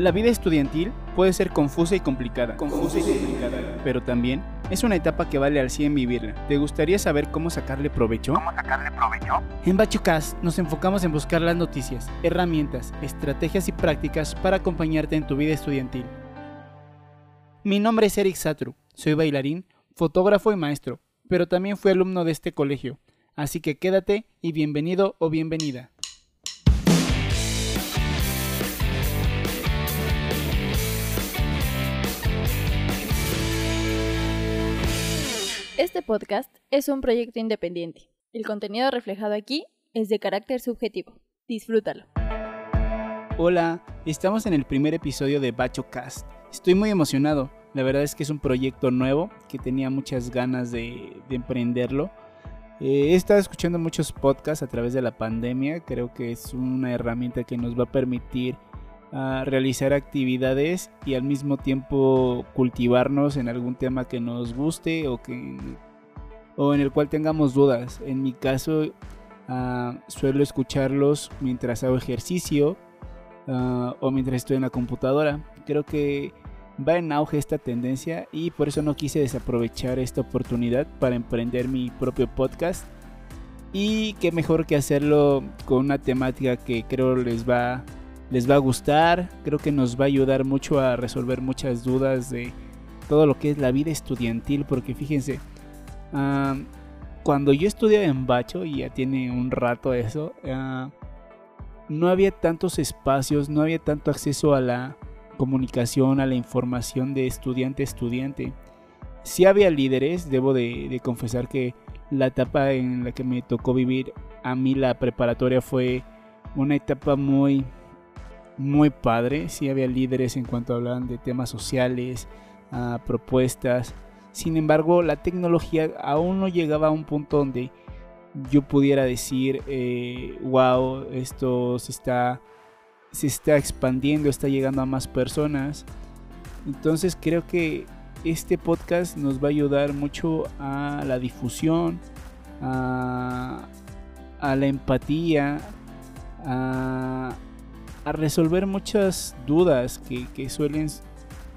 La vida estudiantil puede ser confusa y complicada, confusa y complicada, pero también es una etapa que vale al 100 vivirla. ¿Te gustaría saber cómo sacarle provecho? ¿Cómo sacarle provecho? En BachoCast nos enfocamos en buscar las noticias, herramientas, estrategias y prácticas para acompañarte en tu vida estudiantil. Mi nombre es Eric Satru, soy bailarín, fotógrafo y maestro, pero también fui alumno de este colegio, así que quédate y bienvenido o bienvenida. Este podcast es un proyecto independiente. El contenido reflejado aquí es de carácter subjetivo. Disfrútalo. Hola, estamos en el primer episodio de BachoCast. Estoy muy emocionado. La verdad es que es un proyecto nuevo que tenía muchas ganas de, de emprenderlo. Eh, he estado escuchando muchos podcasts a través de la pandemia. Creo que es una herramienta que nos va a permitir a realizar actividades y al mismo tiempo cultivarnos en algún tema que nos guste o que o en el cual tengamos dudas. En mi caso uh, suelo escucharlos mientras hago ejercicio uh, o mientras estoy en la computadora. Creo que va en auge esta tendencia y por eso no quise desaprovechar esta oportunidad para emprender mi propio podcast. Y qué mejor que hacerlo con una temática que creo les va les va a gustar, creo que nos va a ayudar mucho a resolver muchas dudas de todo lo que es la vida estudiantil, porque fíjense, cuando yo estudiaba en Bacho, y ya tiene un rato eso, ah, no había tantos espacios, no había tanto acceso a la comunicación, a la información de estudiante a estudiante. Sí había líderes, debo de confesar que la etapa en la que me tocó vivir a mí la preparatoria fue una etapa muy muy padre. Sí había líderes en cuanto hablaban de temas sociales, uh, propuestas. Sin embargo, la tecnología aún no llegaba a un punto donde yo pudiera decir, eh, wow, esto se está, se está expandiendo, está llegando a más personas. Entonces creo que este podcast nos va a ayudar mucho a la difusión, a, la empatía, resolver muchas dudas que, suelen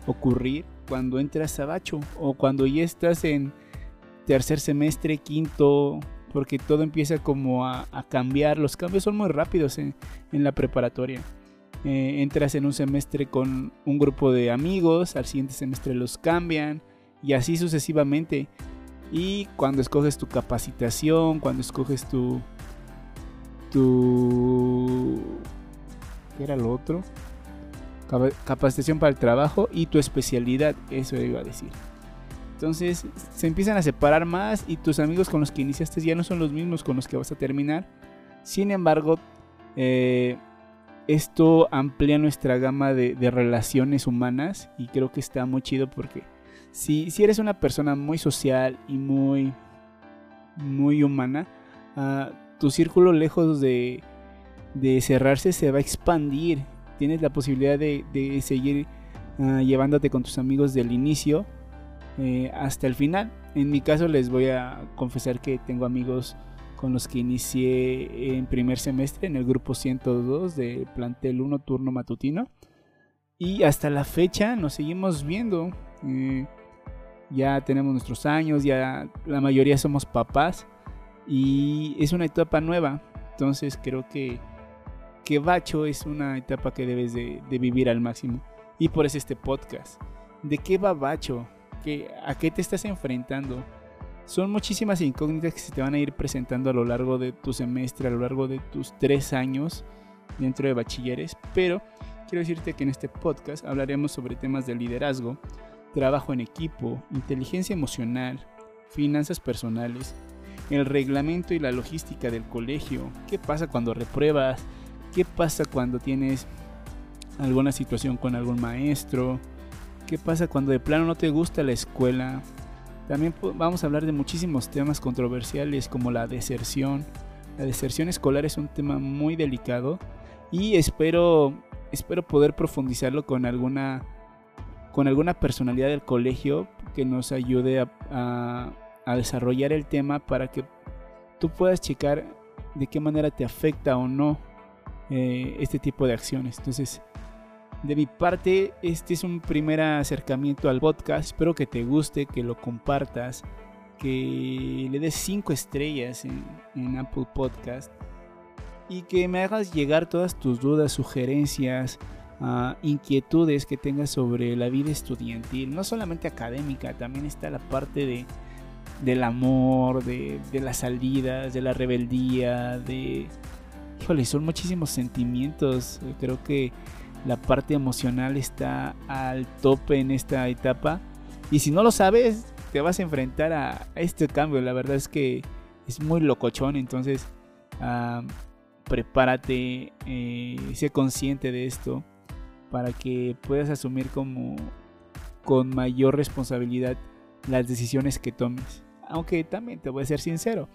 ocurrir cuando entras a Bacho o cuando ya estás en tercer semestre, quinto, porque todo empieza como a, cambiar. Los cambios son muy rápidos en, la preparatoria. Eh, entras en un semestre con un grupo de amigos, al siguiente semestre los cambian y así sucesivamente. Y cuando escoges tu capacitación, cuando escoges tu, tu ¿Qué era lo otro? Capacitación para el trabajo y tu especialidad, eso iba a decir. Entonces se empiezan a separar más y tus amigos con los que iniciaste ya no son los mismos con los que vas a terminar. Sin embargo, eh, esto amplía nuestra gama de, relaciones humanas y creo que está muy chido porque si, si eres una persona muy social y muy, muy humana, uh, tu círculo lejos de de cerrarse se va a expandir. Tienes la posibilidad de, seguir ah, llevándote con tus amigos del inicio eh, hasta el final. En mi caso les voy a confesar que tengo amigos con los que inicié en primer semestre en el grupo 102 de plantel 1 turno matutino. Y hasta la fecha nos seguimos viendo. Eh, ya tenemos nuestros años, ya la mayoría somos papás. Y es una etapa nueva. Entonces creo que que Bacho es una etapa que debes de, vivir al máximo. Y por eso este podcast. ¿De qué va Bacho? ¿A qué te estás enfrentando? Son muchísimas incógnitas que se te van a ir presentando a lo largo de tu semestre, a lo largo de tus tres años dentro de bachilleres. Pero quiero decirte que en este podcast hablaremos sobre temas de liderazgo, trabajo en equipo, inteligencia emocional, finanzas personales, el reglamento y la logística del colegio, qué pasa cuando repruebas, ¿Qué pasa cuando tienes alguna situación con algún maestro? ¿Qué pasa cuando de plano no te gusta la escuela? También vamos a hablar de muchísimos temas controversiales como la deserción. La deserción escolar es un tema muy delicado y espero, espero poder profundizarlo con alguna, con alguna personalidad del colegio que nos ayude a, a desarrollar el tema para que tú puedas checar de qué manera te afecta o no eh, este tipo de acciones. Entonces, De mi parte, este es un primer acercamiento al podcast. Espero que te guste, que lo compartas, que le des 5 estrellas en, Apple Podcast y que me hagas llegar todas tus dudas, sugerencias, uh, inquietudes que tengas sobre la vida estudiantil, no solamente académica, también está la parte de, del amor, de las salidas, de la rebeldía, de... Híjole, son muchísimos sentimientos. Creo que la parte emocional está al tope en esta etapa. Y si no lo sabes, te vas a enfrentar a este cambio. La verdad es que es muy locochón. Entonces, prepárate, eh, sé consciente de esto para que puedas asumir como con mayor responsabilidad las decisiones que tomes. Aunque también te voy a ser sincero,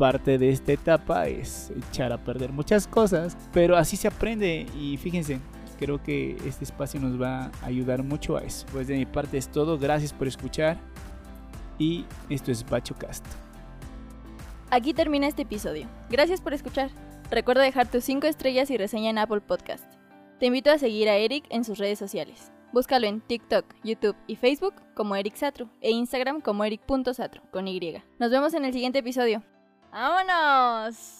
parte de esta etapa es echar a perder muchas cosas, pero así se aprende y fíjense, creo que este espacio nos va a ayudar mucho a eso. Pues de mi parte es todo, gracias por escuchar y esto es BachoCast. Aquí termina este episodio. Gracias por escuchar. Recuerda dejar tus 5 estrellas y reseña en Apple Podcast. Te invito a seguir a Eric en sus redes sociales. Búscalo en TikTok, YouTube y Facebook como Eric Satru e Instagram como eric.satru con Y. Nos vemos en el siguiente episodio. ¡Vámonos!